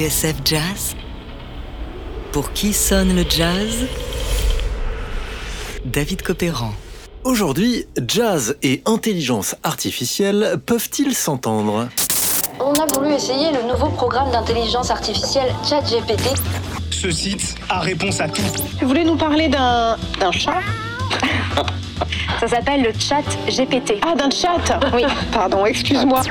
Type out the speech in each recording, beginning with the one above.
TSF Jazz Pour qui sonne le jazz? David Copéran. Aujourd'hui, jazz et intelligence artificielle peuvent-ils s'entendre? On a voulu essayer le nouveau programme d'intelligence artificielle ChatGPT. Ce site a réponse à tout. Vous voulez nous parler d'un d'un chat? Ça s'appelle le Chat GPT. Ah, d'un chat? Oui, pardon, excuse-moi.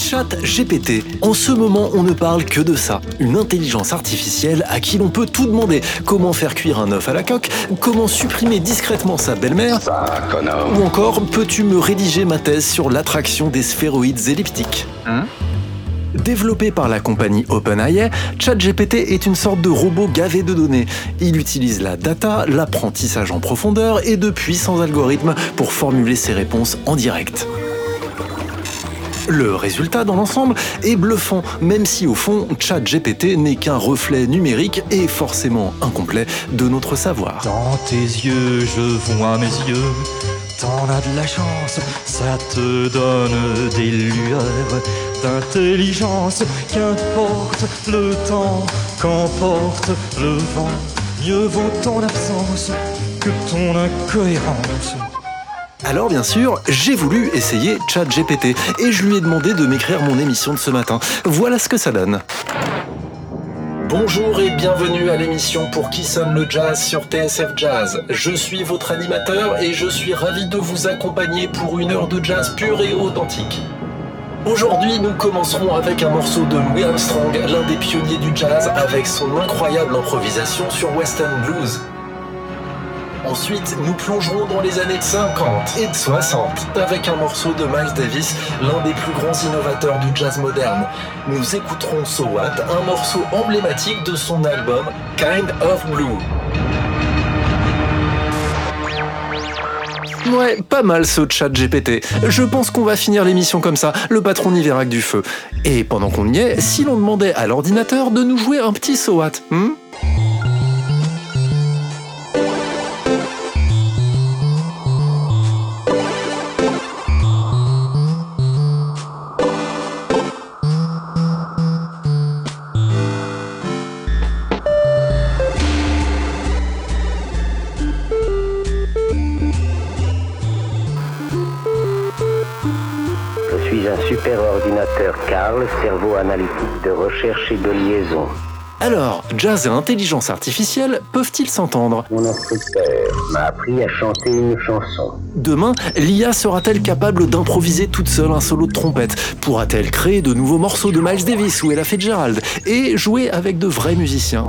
Chat GPT. En ce moment, on ne parle que de ça. Une intelligence artificielle à qui l'on peut tout demander. Comment faire cuire un œuf à la coque Comment supprimer discrètement sa belle-mère Ou encore, peux-tu me rédiger ma thèse sur l'attraction des sphéroïdes elliptiques? Développé par la compagnie OpenAI, ChatGPT est une sorte de robot gavé de données. Il utilise la data, l'apprentissage en profondeur et de puissants algorithmes pour formuler ses réponses en direct. Le résultat dans l'ensemble est bluffant, même si au fond, ChatGPT n'est qu'un reflet numérique et forcément incomplet de notre savoir. Dans tes yeux, je vois mes yeux. T'en as de la chance, ça te donne des lueurs d'intelligence. Qu'importe le temps, qu'emporte le vent, mieux vaut ton absence que ton incohérence. Alors bien sûr, j'ai voulu essayer ChatGPT et je lui ai demandé de m'écrire mon émission de ce matin. Voilà ce que ça donne. Bonjour et bienvenue à l'émission Pour qui sonne le jazz sur TSF Jazz. Je suis votre animateur et je suis ravi de vous accompagner pour une heure de jazz pure et authentique. Aujourd'hui, nous commencerons avec un morceau de Louis Armstrong, l'un des pionniers du jazz, avec son incroyable improvisation sur Western Blues. Ensuite, nous plongerons dans les années 50 et de 60 avec un morceau de Miles Davis, l'un des plus grands innovateurs du jazz moderne. Nous écouterons So What, un morceau emblématique de son album Kind of Blue. Ouais, pas mal ce chat GPT. Je pense qu'on va finir l'émission comme ça, le patron n'y verra que du feu. Et pendant qu'on y est, si l'on demandait à l'ordinateur de nous jouer un petit So What, hmm? Carl, cerveau analytique de recherche et de liaison. Alors, jazz et intelligence artificielle peuvent-ils s'entendre? Mon instructeur m'a appris à chanter une chanson. Demain, l'IA sera-t-elle capable d'improviser toute seule un solo de trompette? Pourra-t-elle créer de nouveaux morceaux de Miles Davis ou Ella Fitzgerald? Et jouer avec de vrais musiciens?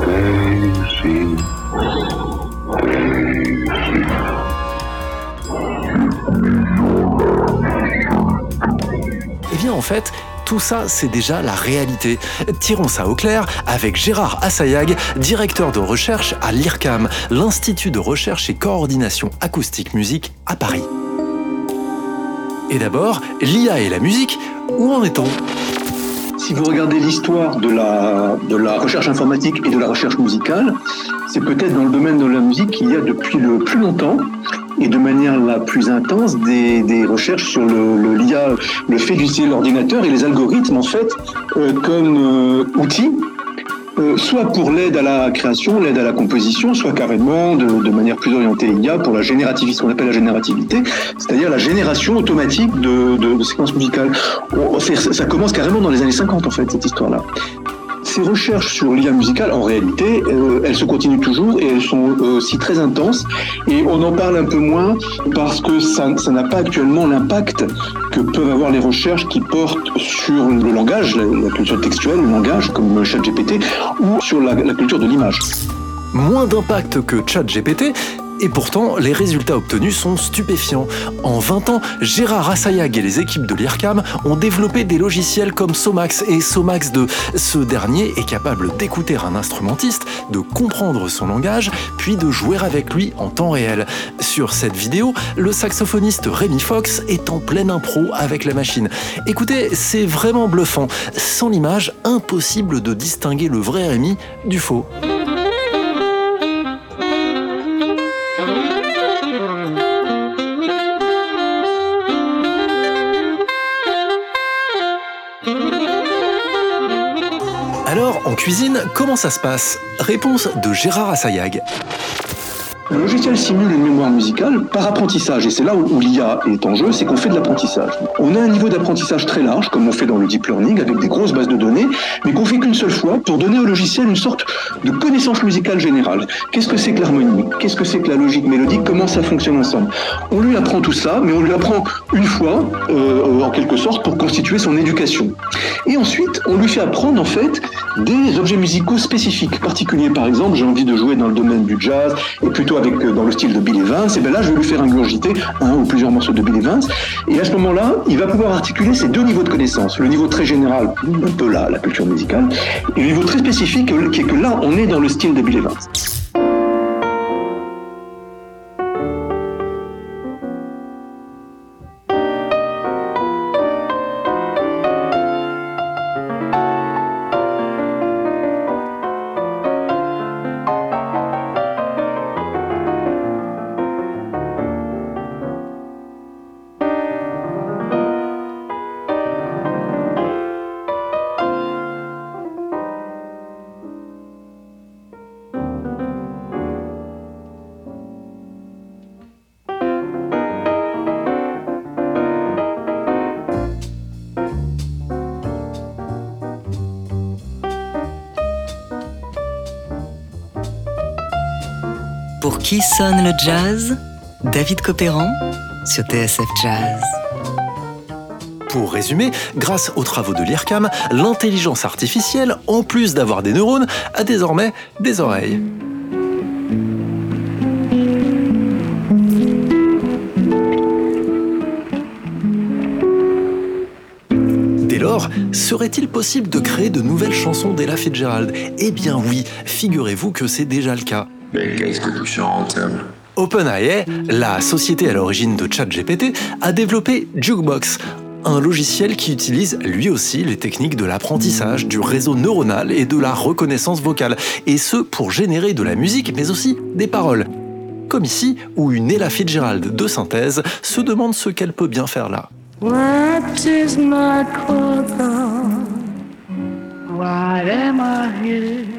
Eh bien en fait, tout ça, c'est déjà la réalité. Tirons ça au clair avec Gérard Assayag, directeur de recherche à l'IRCAM, l'Institut de recherche et coordination acoustique musique à Paris. Et d'abord, l'IA et la musique, où en est-on? Si vous regardez l'histoire de la, de la recherche informatique et de la recherche musicale, c'est peut-être dans le domaine de la musique qu'il y a depuis le plus longtemps et de manière la plus intense des, recherches sur le, le fait d'utiliser l'ordinateur et les algorithmes en fait euh, comme euh, outils euh, soit pour l'aide à la création, l'aide à la composition, soit carrément de, manière plus orientée IA pour la générativité, ce qu'on appelle la générativité, c'est-à-dire la génération automatique de, séquences musicales. Ça commence carrément dans les années 50 en fait cette histoire-là. Ces recherches sur l'IA musicale, en réalité, euh, elles se continuent toujours et elles sont euh, aussi très intenses. Et on en parle un peu moins parce que ça n'a pas actuellement l'impact que peuvent avoir les recherches qui portent sur le langage, la, culture textuelle, le langage, comme ChatGPT, ou sur la culture de l'image. Moins d'impact que ChatGPT, et pourtant les résultats obtenus sont stupéfiants. En 20 ans, Gérard Assayag et les équipes de l'IRCAM ont développé des logiciels comme Somax et Somax 2. Ce dernier est capable d'écouter un instrumentiste, de comprendre son langage, puis de jouer avec lui en temps réel. Sur cette vidéo, le saxophoniste Rémi Fox est en pleine impro avec la machine. Écoutez, c'est vraiment bluffant. Sans l'image, impossible de distinguer le vrai Rémi du faux. Cuisine, comment ça se passe? Réponse de Gérard Assayag. Le logiciel simule une mémoire musicale par apprentissage, et c'est là où, l'IA est en jeu, c'est qu'on fait de l'apprentissage. On a un niveau d'apprentissage très large, comme on fait dans le deep learning, avec des grosses bases de données, mais qu'on fait qu'une seule fois pour donner au logiciel une sorte de connaissance musicale générale. Qu'est-ce que c'est que l'harmonie? Qu'est-ce que c'est que la logique mélodique? Comment ça fonctionne ensemble? On lui apprend tout ça, mais on lui apprend une fois, euh, en quelque sorte, pour constituer son éducation. Et ensuite, on lui fait apprendre en fait des objets musicaux spécifiques, particuliers. Par exemple, j'ai envie de jouer dans le domaine du jazz et plutôt dans le style de Bill Evans, et bien là, je vais lui faire ingurgiter un ou plusieurs morceaux de Bill Evans. Et à ce moment-là, il va pouvoir articuler ces deux niveaux de connaissance. Le niveau très général, un peu là, la culture musicale, et le niveau très spécifique, qui est que là, on est dans le style de Bill Evans. Pour qui sonne le jazz? David Copéran sur TSF Jazz. Pour résumer, grâce aux travaux de l'IRCAM, l'intelligence artificielle, en plus d'avoir des neurones, a désormais des oreilles. Dès lors, serait-il possible de créer de nouvelles chansons d'Ella Fitzgerald? Eh bien oui, figurez-vous que c'est déjà le cas. Mais qu'est-ce que tu chantes OpenAI, la société à l'origine de ChatGPT, a développé Jukebox, un logiciel qui utilise lui aussi les techniques de l'apprentissage, du réseau neuronal et de la reconnaissance vocale, et ce pour générer de la musique mais aussi des paroles. Comme ici, où une Ella Fitzgerald de synthèse se demande ce qu'elle peut bien faire là. What is my? Why am I here?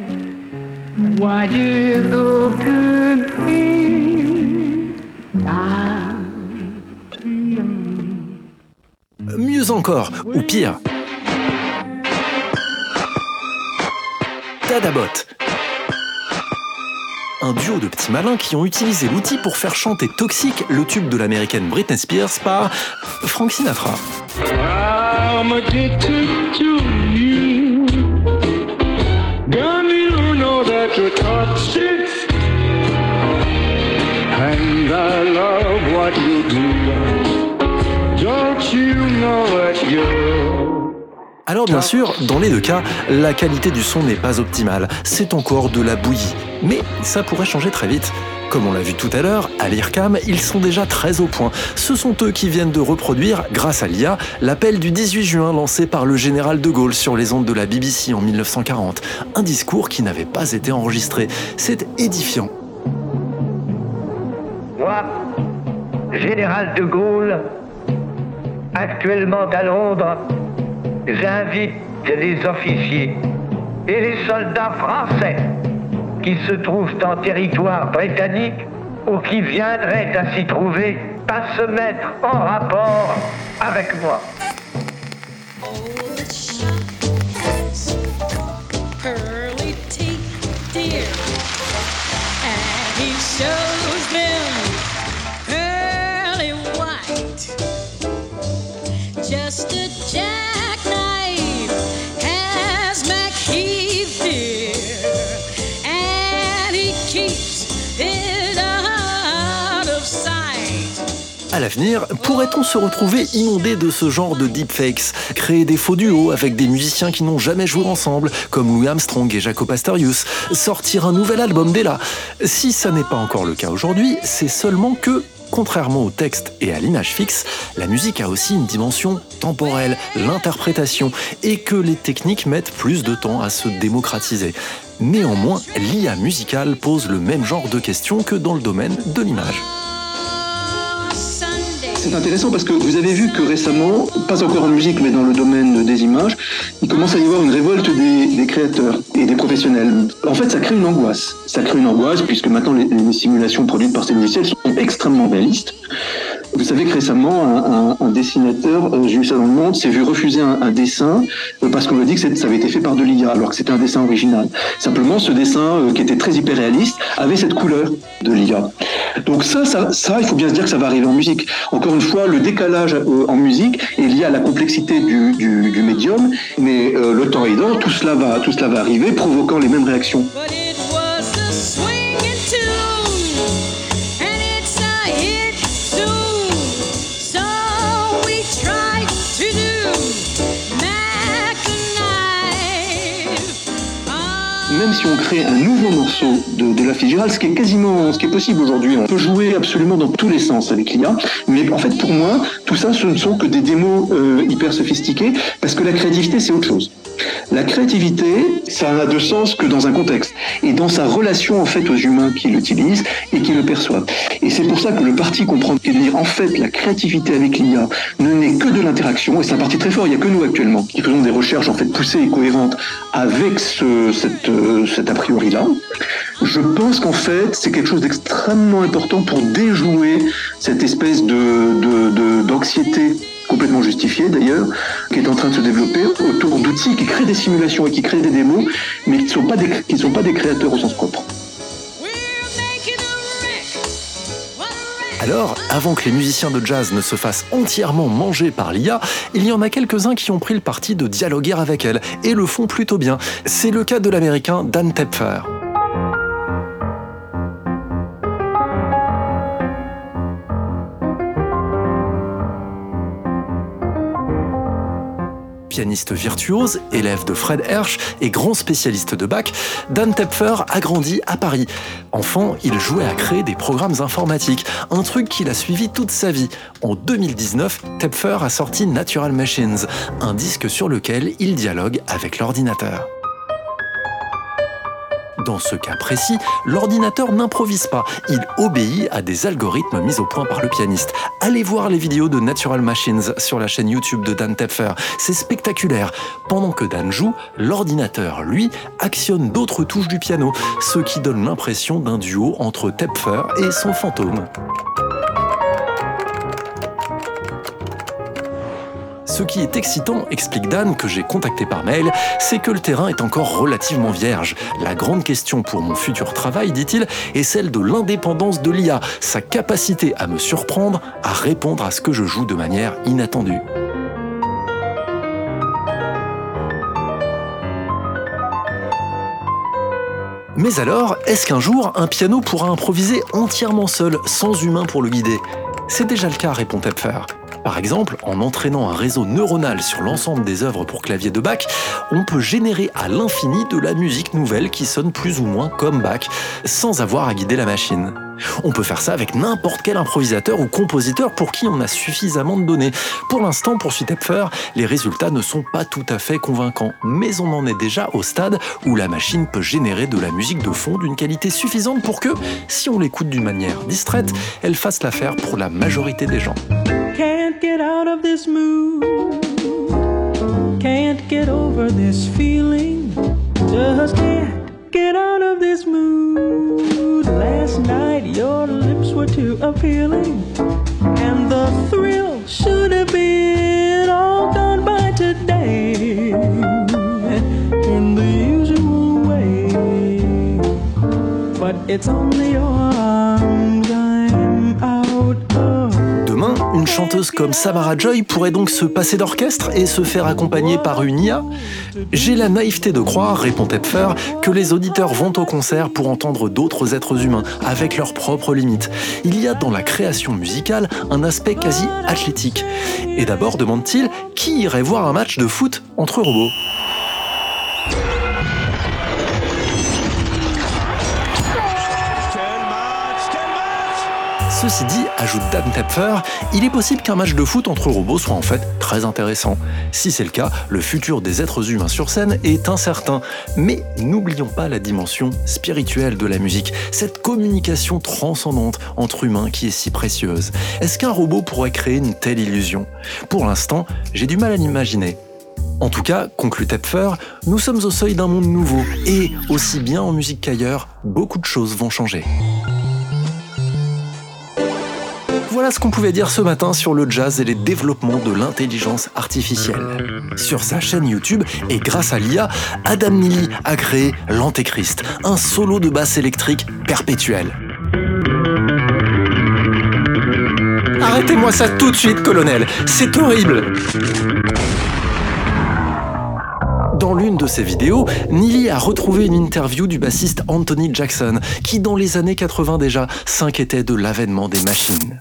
Mieux encore, ou pire. Dadabot. Un duo de petits malins qui ont utilisé l'outil pour faire chanter Toxic, le tube de l'américaine Britney Spears, par Frank Sinatra. Alors bien sûr, dans les deux cas, la qualité du son n'est pas optimale, c'est encore de la bouillie. Mais ça pourrait changer très vite. Comme on l'a vu tout à l'heure, à l'IRCAM, ils sont déjà très au point. Ce sont eux qui viennent de reproduire, grâce à l'IA, l'appel du 18 juin lancé par le général de Gaulle sur les ondes de la BBC en 1940. Un discours qui n'avait pas été enregistré. C'est édifiant. Général de Gaulle, actuellement à Londres, j'invite les officiers et les soldats français qui se trouvent en territoire britannique ou qui viendraient à s'y trouver à se mettre en rapport avec moi. L'avenir, pourrait-on se retrouver inondé de ce genre de deepfakes? Créer des faux duos avec des musiciens qui n'ont jamais joué ensemble, comme Louis Armstrong et Jaco Pastorius Sortir un nouvel album dès là Si ça n'est pas encore le cas aujourd'hui, c'est seulement que Contrairement au texte et à l'image fixe, la musique a aussi une dimension temporelle, l'interprétation, et que les techniques mettent plus de temps à se démocratiser. Néanmoins, l'IA musicale pose le même genre de questions que dans le domaine de l'image. C'est intéressant parce que vous avez vu que récemment, pas encore en musique mais dans le domaine des images, il commence à y avoir une révolte des, créateurs et des professionnels. En fait, ça crée une angoisse. Ça crée une angoisse puisque maintenant les, simulations produites par ces logiciels sont extrêmement réalistes. Vous savez que récemment, un, dessinateur, euh, j'ai vu ça dans le monde, s'est vu refuser un, dessin euh, parce qu'on lui a dit que ça avait été fait par de l'IA, alors que c'était un dessin original. Simplement, ce dessin, euh, qui était très hyper réaliste, avait cette couleur de l'IA. Donc ça, ça, ça, il faut bien se dire que ça va arriver en musique. Encore une fois, le décalage euh, en musique est lié à la complexité du, médium, mais euh, le temps aidant, tout cela va, tout cela va arriver, provoquant les mêmes réactions. Si on crée un nouveau morceau de, de la Fitzgerald, ce qui est quasiment, ce qui est possible aujourd'hui, on peut jouer absolument dans tous les sens avec l'IA. Mais en fait, pour moi, tout ça, ce ne sont que des démos euh, hyper sophistiquées, parce que la créativité, c'est autre chose. La créativité, ça n'a de sens que dans un contexte et dans sa relation en aux humains qui l'utilisent et qui le perçoivent. Et c'est pour ça que le parti comprend est de dire en fait la créativité avec l'IA ne n'est que de l'interaction et c'est un parti très fort. Il n'y a que nous actuellement qui faisons des recherches en fait poussées et cohérentes avec ce, cette, euh, cet a priori là. Je pense qu'en fait c'est quelque chose d'extrêmement important pour déjouer cette espèce d'anxiété complètement justifiée d'ailleurs, qui est en train de se développer autour d'outils qui créent des simulations et qui créent des démos, mais qui ne sont pas des créateurs au sens propre. Alors, avant que les musiciens de jazz ne se fassent entièrement manger par l'IA, il y en a quelques-uns qui ont pris le parti de dialoguer avec elle, et le font plutôt bien. C'est le cas de l'américain Dan Tepfer. Virtuose, élève de Fred Hersch et grand spécialiste de Bach, Dan Tepfer a grandi à Paris. Enfant, il jouait à créer des programmes informatiques, un truc qu'il a suivi toute sa vie. En 2019, Tepfer a sorti Natural Machines, un disque sur lequel il dialogue avec l'ordinateur. Dans ce cas précis, l'ordinateur n'improvise pas, il obéit à des algorithmes mis au point par le pianiste. Allez voir les vidéos de Natural Machines sur la chaîne YouTube de Dan Tepfer, c'est spectaculaire. Pendant que Dan joue, l'ordinateur, lui, actionne d'autres touches du piano, ce qui donne l'impression d'un duo entre Tepfer et son fantôme. Ce qui est excitant, explique Dan, que j'ai contacté par mail, c'est que le terrain est encore relativement vierge. La grande question pour mon futur travail, dit-il, est celle de l'indépendance de l'IA, sa capacité à me surprendre, à répondre à ce que je joue de manière inattendue. Mais alors, est-ce qu'un jour, un piano pourra improviser entièrement seul, sans humain pour le guider? C'est déjà le cas, répond Tepfer. Par exemple, en entraînant un réseau neuronal sur l'ensemble des œuvres pour clavier de Bach, on peut générer à l'infini de la musique nouvelle qui sonne plus ou moins comme Bach, sans avoir à guider la machine. On peut faire ça avec n'importe quel improvisateur ou compositeur pour qui on a suffisamment de données. Pour l'instant, poursuit Tepfer, les résultats ne sont pas tout à fait convaincants, mais on en est déjà au stade où la machine peut générer de la musique de fond d'une qualité suffisante pour que, si on l'écoute d'une manière distraite, elle fasse l'affaire pour la majorité des gens. Get out of this mood. Can't get over this feeling. Just can't get out of this mood. Last night your lips were too appealing. And the thrill should have been all gone by today. In the usual way. But it's only your chanteuse comme Samara Joy pourrait donc se passer d'orchestre et se faire accompagner par une IA J'ai la naïveté de croire, répond Tepfer, que les auditeurs vont au concert pour entendre d'autres êtres humains, avec leurs propres limites. Il y a dans la création musicale un aspect quasi athlétique. Et d'abord, demande-t-il, qui irait voir un match de foot entre robots? Ceci dit, ajoute Dan Tepfer, il est possible qu'un match de foot entre robots soit en fait très intéressant. Si c'est le cas, le futur des êtres humains sur scène est incertain. Mais n'oublions pas la dimension spirituelle de la musique, cette communication transcendante entre humains qui est si précieuse. Est-ce qu'un robot pourrait créer une telle illusion? Pour l'instant, j'ai du mal à l'imaginer. En tout cas, conclut Tepfer, nous sommes au seuil d'un monde nouveau et, aussi bien en musique qu'ailleurs, beaucoup de choses vont changer. Voilà ce qu'on pouvait dire ce matin sur le jazz et les développements de l'intelligence artificielle. Sur sa chaîne YouTube et grâce à l'IA, Adam Neely a créé l'Antéchrist, un solo de basse électrique perpétuel. Arrêtez-moi ça tout de suite, colonel, c'est horrible dans l'une de ses vidéos, Neely a retrouvé une interview du bassiste Anthony Jackson, qui dans les années 80 déjà s'inquiétait de l'avènement des machines.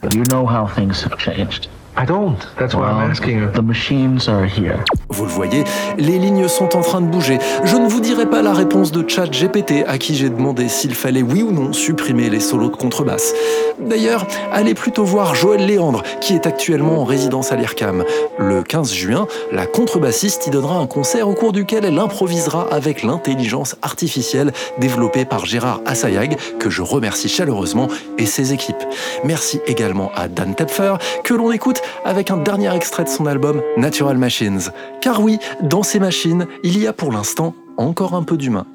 I don't. That's why I'm asking. The machines are here. Vous le voyez, les lignes sont en train de bouger. Je ne vous dirai pas la réponse de Chat GPT à qui j'ai demandé s'il fallait oui ou non supprimer les solos de contrebasse. D'ailleurs, allez plutôt voir Joël Léandre, qui est actuellement en résidence à l'IRCAM. Le 15 juin, la contrebassiste y donnera un concert au cours duquel elle improvisera avec l'intelligence artificielle développée par Gérard Assayag, que je remercie chaleureusement, et ses équipes. Merci également à Dan Tepfer, que l'on écoute avec un dernier extrait de son album Natural Machines. Car oui, dans ces machines, il y a pour l'instant encore un peu d'humain.